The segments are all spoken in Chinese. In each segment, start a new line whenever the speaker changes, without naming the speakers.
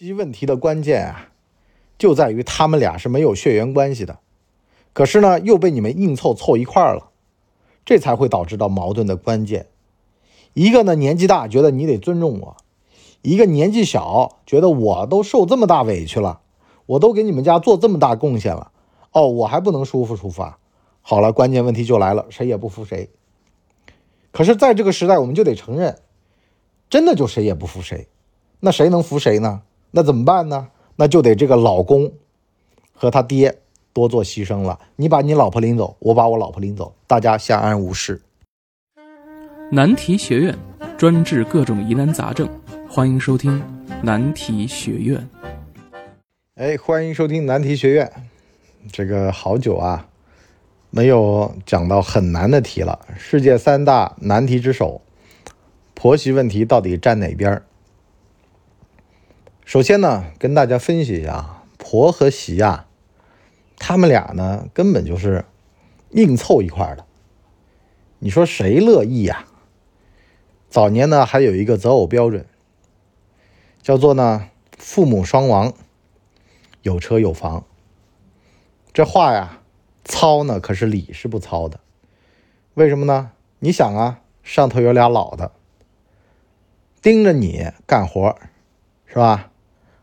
媳问题的关键啊，就在于他们俩是没有血缘关系的，可是呢又被你们硬凑凑一块儿了，这才会导致到矛盾的关键。一个呢年纪大，觉得你得尊重我；一个年纪小，觉得我都受这么大委屈了，我都给你们家做这么大贡献了，哦，我还不能舒服舒服啊？好了，关键问题就来了，谁也不服谁。可是，在这个时代，我们就得承认，真的就谁也不服谁。那谁能服谁呢？那怎么办呢？那就得这个老公和他爹多做牺牲了。你把你老婆领走，我把我老婆领走，大家相安无事。
难题学院专治各种疑难杂症，欢迎收听难题学院。
哎，欢迎收听难题学院。这个好久啊。没有讲到很难的题了。世界三大难题之首，婆媳问题到底站哪边？首先呢，跟大家分析一下，婆和媳呀，他们俩呢根本就是硬凑一块的。你说谁乐意呀？早年呢还有一个择偶标准，叫做呢父母双亡，有车有房。这话呀。糙呢，可是理是不糙的，为什么呢？你想啊，上头有俩老的盯着你干活，是吧？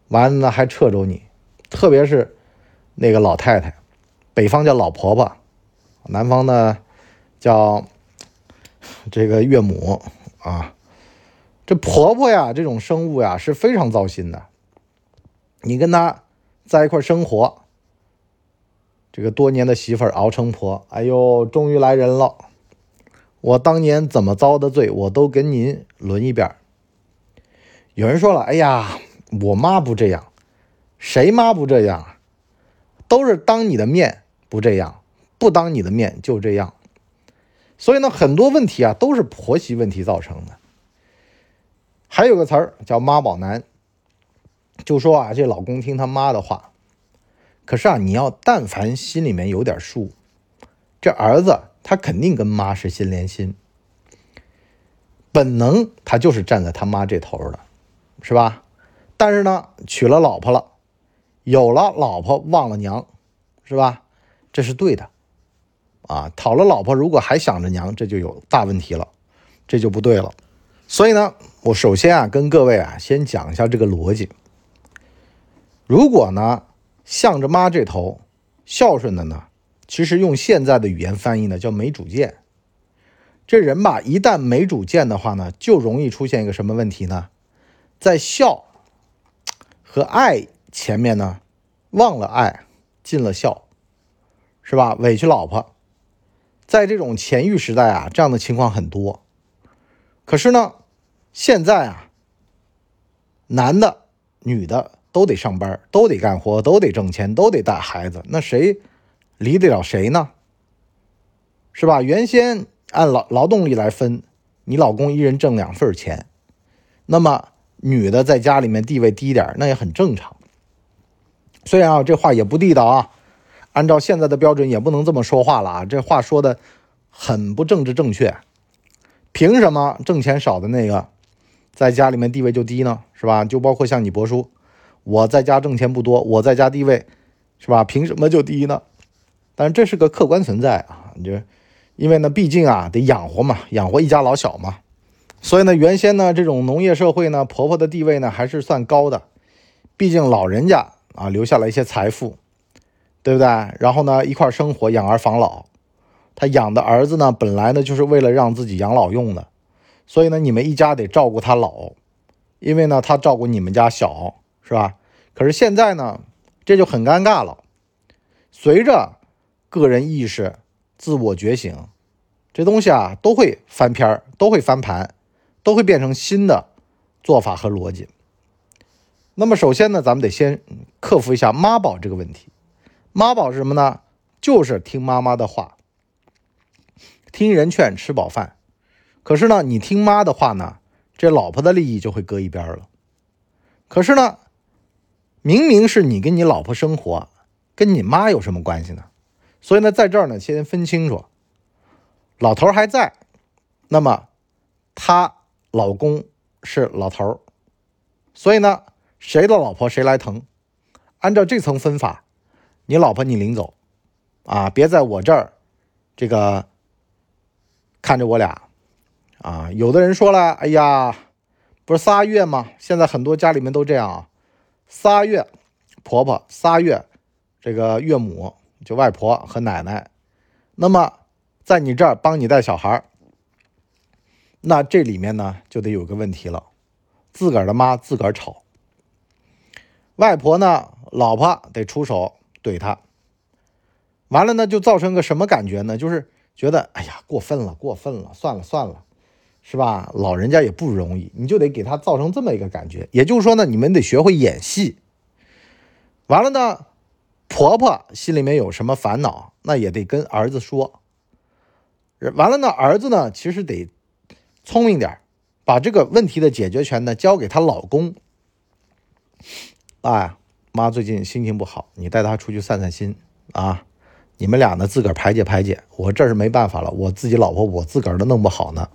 完了呢还掣肘你，特别是那个老太太，北方叫老婆婆，南方呢叫这个岳母啊。这婆婆呀，这种生物呀是非常糟心的。你跟她在一块生活。这个多年的媳妇熬成婆，哎呦，终于来人了！我当年怎么遭的罪，我都跟您轮一遍。有人说了，哎呀，我妈不这样，谁妈不这样啊？都是当你的面不这样，不当你的面就这样。所以呢，很多问题啊，都是婆媳问题造成的。还有个词儿叫妈宝男，就说啊，这老公听他妈的话。可是啊，你要但凡心里面有点数，这儿子他肯定跟妈是心连心，本能他就是站在他妈这头的，是吧？但是呢，娶了老婆了，有了老婆忘了娘，是吧？这是对的，啊，讨了老婆如果还想着娘，这就有大问题了，这就不对了。所以呢，我首先啊，跟各位啊，先讲一下这个逻辑。如果呢？向着妈这头孝顺的呢，其实用现在的语言翻译呢叫没主见。这人吧，一旦没主见的话呢，就容易出现一个什么问题呢？在孝和爱前面呢，忘了爱，尽了孝，是吧？委屈老婆。在这种前欲时代啊，这样的情况很多。可是呢，现在啊，男的、女的。都得上班，都得干活，都得挣钱，都得带孩子，那谁离得了谁呢？是吧？原先按劳劳动力来分，你老公一人挣两份钱，那么女的在家里面地位低点，那也很正常。虽然啊，这话也不地道啊，按照现在的标准也不能这么说话了啊，这话说的很不政治正确。凭什么挣钱少的那个在家里面地位就低呢？是吧？就包括像你伯叔。我在家挣钱不多，我在家地位是吧？凭什么就低呢？但是这是个客观存在啊！你就因为呢，毕竟啊得养活嘛，养活一家老小嘛。所以呢，原先呢这种农业社会呢，婆婆的地位呢还是算高的，毕竟老人家啊留下了一些财富，对不对？然后呢一块生活，养儿防老。他养的儿子呢，本来呢就是为了让自己养老用的，所以呢你们一家得照顾他老，因为呢他照顾你们家小。是吧？可是现在呢，这就很尴尬了。随着个人意识、自我觉醒，这东西啊都会翻篇儿，都会翻盘，都会变成新的做法和逻辑。那么首先呢，咱们得先克服一下妈宝这个问题。妈宝是什么呢？就是听妈妈的话，听人劝，吃饱饭。可是呢，你听妈的话呢，这老婆的利益就会搁一边了。可是呢？明明是你跟你老婆生活，跟你妈有什么关系呢？所以呢，在这儿呢，先分清楚，老头还在，那么他老公是老头儿所以呢，谁的老婆谁来疼。按照这层分法，你老婆你领走，啊，别在我这儿，这个看着我俩，啊，有的人说了，哎呀，不是仨月吗？现在很多家里面都这样啊，仨月婆婆，仨月这个岳母，就外婆和奶奶，那么在你这儿帮你带小孩那这里面呢就得有个问题了，自个儿的妈自个儿吵，外婆呢？老婆得出手怼他，完了呢，就造成个什么感觉呢？就是觉得哎呀，过分了，过分了，算了算了，是吧？老人家也不容易，你就得给他造成这么一个感觉。也就是说呢，你们得学会演戏。完了呢，婆婆心里面有什么烦恼，那也得跟儿子说。完了呢，儿子呢，其实得聪明点把这个问题的解决权呢交给她老公。哎。妈最近心情不好，你带她出去散散心啊！你们俩呢自个儿排解排解，我这是没办法了，我自己老婆我自个儿都弄不好呢。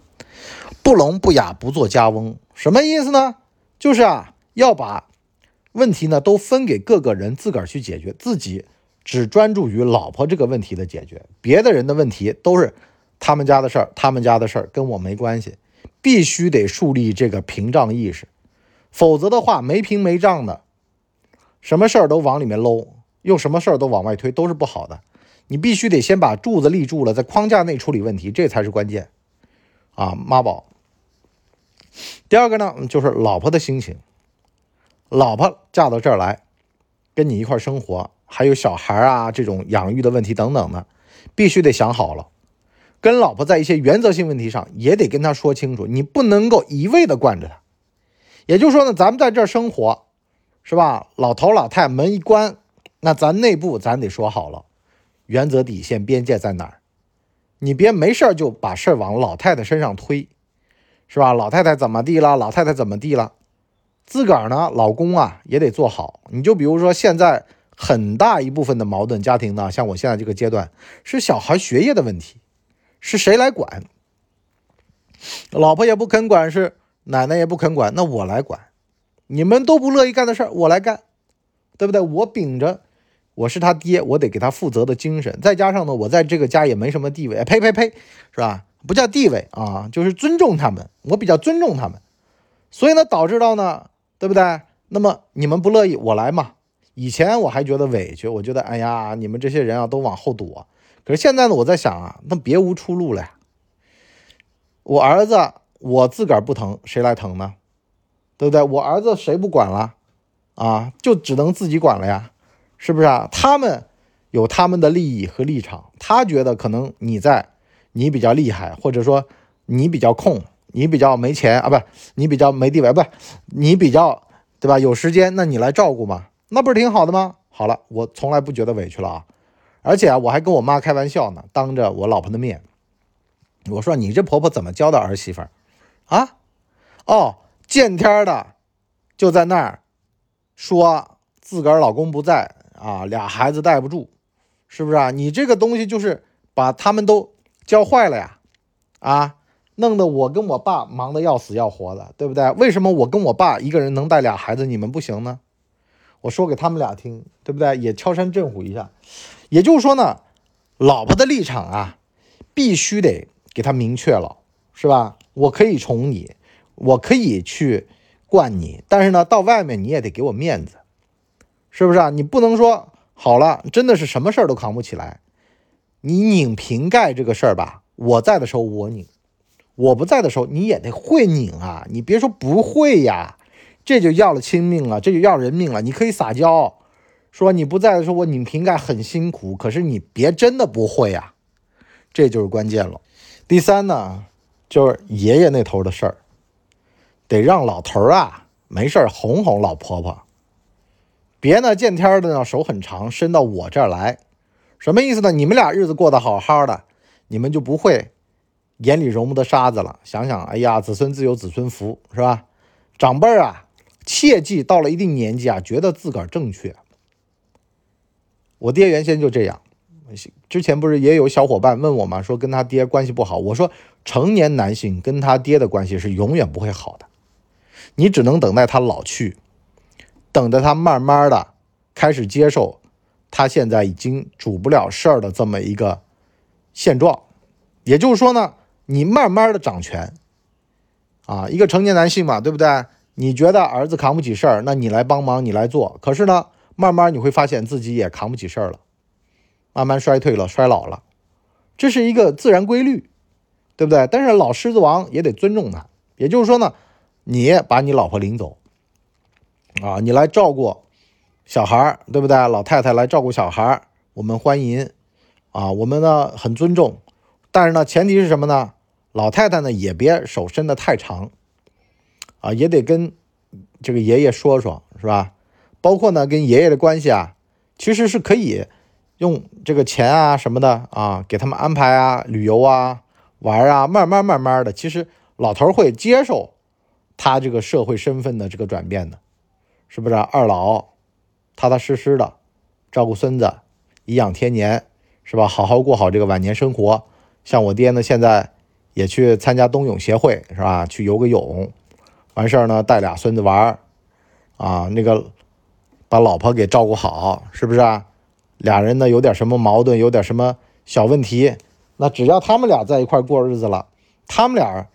不聋不哑不做家翁，什么意思呢？就是啊，要把问题呢都分给各个人自个儿去解决，自己只专注于老婆这个问题的解决，别的人的问题都是他们家的事儿，他们家的事儿跟我没关系，必须得树立这个屏障意识，否则的话没屏没障的。什么事儿都往里面搂，又什么事儿都往外推，都是不好的。你必须得先把柱子立住了，在框架内处理问题，这才是关键啊！妈宝。第二个呢，就是老婆的心情。老婆嫁到这儿来，跟你一块生活，还有小孩啊，这种养育的问题等等的，必须得想好了。跟老婆在一些原则性问题上，也得跟她说清楚，你不能够一味的惯着她。也就是说呢，咱们在这儿生活。是吧？老头老太门一关，那咱内部咱得说好了，原则底线边界在哪儿？你别没事儿就把事儿往老太太身上推，是吧？老太太怎么地了？老太太怎么地了？自个儿呢？老公啊也得做好。你就比如说现在很大一部分的矛盾家庭呢，像我现在这个阶段是小孩学业的问题，是谁来管？老婆也不肯管，是奶奶也不肯管，那我来管。你们都不乐意干的事儿，我来干，对不对？我秉着我是他爹，我得给他负责的精神，再加上呢，我在这个家也没什么地位，呸呸呸，是吧？不叫地位啊，就是尊重他们，我比较尊重他们，所以呢，导致到呢，对不对？那么你们不乐意，我来嘛。以前我还觉得委屈，我觉得哎呀，你们这些人啊都往后躲。可是现在呢，我在想啊，那别无出路了呀。我儿子我自个儿不疼，谁来疼呢？对不对？我儿子谁不管了，啊，就只能自己管了呀，是不是啊？他们有他们的利益和立场，他觉得可能你在，你比较厉害，或者说你比较空，你比较没钱啊，不，你比较没地位，不，你比较对吧？有时间，那你来照顾嘛，那不是挺好的吗？好了，我从来不觉得委屈了啊，而且啊，我还跟我妈开玩笑呢，当着我老婆的面，我说你这婆婆怎么教的儿媳妇儿啊？哦。见天的就在那儿说自个儿老公不在啊，俩孩子带不住，是不是啊？你这个东西就是把他们都教坏了呀，啊，弄得我跟我爸忙得要死要活的，对不对？为什么我跟我爸一个人能带俩孩子，你们不行呢？我说给他们俩听，对不对？也敲山震虎一下。也就是说呢，老婆的立场啊，必须得给他明确了，是吧？我可以宠你。我可以去惯你，但是呢，到外面你也得给我面子，是不是啊？你不能说好了，真的是什么事儿都扛不起来。你拧瓶盖这个事儿吧，我在的时候我拧，我不在的时候你也得会拧啊。你别说不会呀，这就要了亲命了，这就要人命了。你可以撒娇，说你不在的时候我拧瓶盖很辛苦，可是你别真的不会呀，这就是关键了。第三呢，就是爷爷那头的事儿。得让老头儿啊没事儿哄哄老婆婆，别呢见天的呢手很长伸到我这儿来，什么意思呢？你们俩日子过得好好的，你们就不会眼里容不得沙子了。想想，哎呀，子孙自有子孙福，是吧？长辈儿啊，切记到了一定年纪啊，觉得自个儿正确。我爹原先就这样，之前不是也有小伙伴问我吗？说跟他爹关系不好。我说，成年男性跟他爹的关系是永远不会好的。你只能等待他老去，等着他慢慢的开始接受他现在已经主不了事儿的这么一个现状。也就是说呢，你慢慢的掌权，啊，一个成年男性嘛，对不对？你觉得儿子扛不起事儿，那你来帮忙，你来做。可是呢，慢慢你会发现自己也扛不起事儿了，慢慢衰退了，衰老了，这是一个自然规律，对不对？但是老狮子王也得尊重他。也就是说呢，你把你老婆领走，啊，你来照顾小孩儿，对不对？老太太来照顾小孩儿，我们欢迎，啊，我们呢很尊重。但是呢，前提是什么呢？老太太呢也别手伸得太长，啊，也得跟这个爷爷说说，是吧？包括呢跟爷爷的关系啊，其实是可以用这个钱啊什么的啊，给他们安排啊旅游啊玩啊，慢慢慢慢的，其实老头会接受他这个社会身份的这个转变的，是不是？二老踏踏实实的照顾孙子，颐养天年，是吧？好好过好这个晚年生活。像我爹呢，现在也去参加冬泳协会，是吧？去游个泳，完事儿呢，带俩孙子玩，啊，那个把老婆给照顾好，是不是啊？俩人呢有点什么矛盾，有点什么小问题，那只要他们俩在一块过日子了，他们俩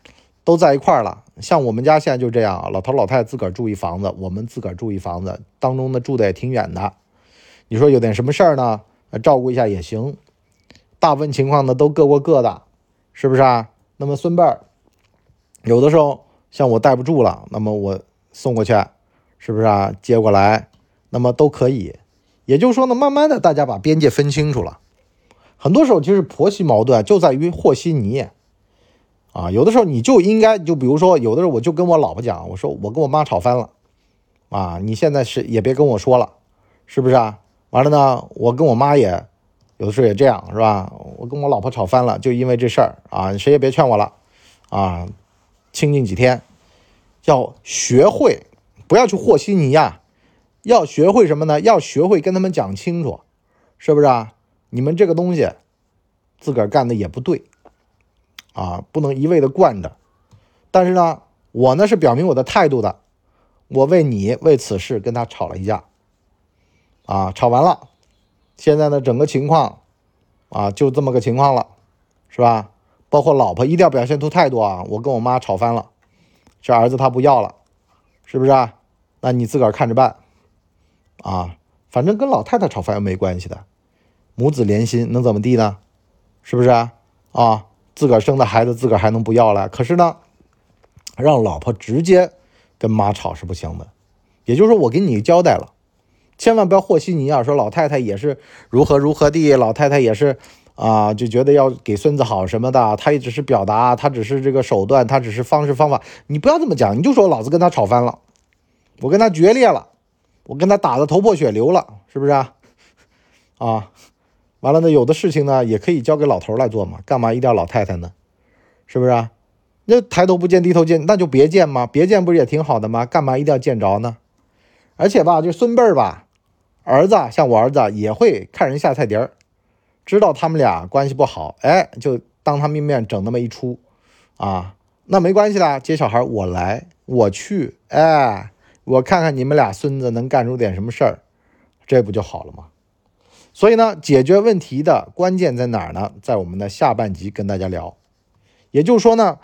都在一块了。像我们家现在就这样，老头老太太自个儿住一房子，我们自个儿住一房子，当中呢住的也挺远的。你说有点什么事儿呢，照顾一下也行。大部分情况呢都各过各的，是不是啊？那么孙辈儿有的时候像我带不住了，那么我送过去，是不是啊？接过来，那么都可以。也就是说呢，慢慢的大家把边界分清楚了。很多时候其实婆媳矛盾就在于和稀泥啊。有的时候你就应该就比如说，有的时候我就跟我老婆讲，我说我跟我妈吵翻了啊，你现在是也别跟我说了，是不是啊？完了呢，我跟我妈也。有的时候也这样，是吧？我跟我老婆吵翻了，就因为这事儿啊，谁也别劝我了，啊，清静几天，要学会不要去和稀泥呀，要学会什么呢？要学会跟他们讲清楚，是不是啊？你们这个东西自个儿干的也不对，啊，不能一味的惯着。但是呢，我呢是表明我的态度的，我为你为此事跟他吵了一架，啊，吵完了。现在呢，整个情况，啊，就这么个情况了，是吧？包括老婆一定要表现出态度啊！我跟我妈吵翻了，这儿子他不要了，是不是啊？那你自个儿看着办，啊，反正跟老太太吵翻又没关系的，母子连心能怎么地呢？是不是啊？啊，自个儿生的孩子自个儿还能不要了？可是呢，让老婆直接跟妈吵是不行的，也就是说，我给你交代了。千万不要和稀泥啊！说老太太也是如何如何地，老太太也是啊，就觉得要给孙子好什么的，他也只是表达，他只是这个手段，他只是方式方法。你不要这么讲，你就说老子跟他吵翻了，我跟他决裂了，我跟他打的头破血流了，是不是啊？啊，完了呢，有的事情呢也可以交给老头来做嘛，干嘛一定要老太太呢？是不是啊？那抬头不见低头见，那就别见嘛，别见不是也挺好的吗？干嘛一定要见着呢？而且吧，就孙辈儿吧。儿子像我儿子也会看人下菜碟儿，知道他们俩关系不好，哎，就当他们面整那么一出，啊，那没关系的，接小孩我来，我去，哎，我看看你们俩孙子能干出点什么事儿，这不就好了吗？所以呢，解决问题的关键在哪儿呢？在我们的下半集跟大家聊，也就是说呢，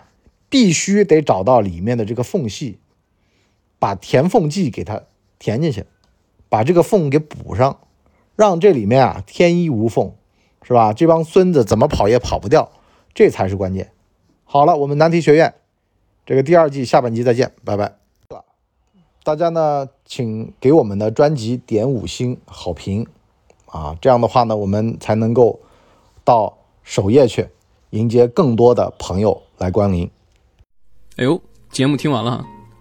必须得找到里面的这个缝隙，把填缝剂给它填进去。把这个缝给补上，让这里面啊天衣无缝，是吧？这帮孙子怎么跑也跑不掉，这才是关键。好了，我们难题学院这个第二季下半集再见，拜拜。大家呢，请给我们的专辑点五星好评啊，这样的话呢，我们才能够到首页去迎接更多的朋友来光临。
哎呦，节目听完了，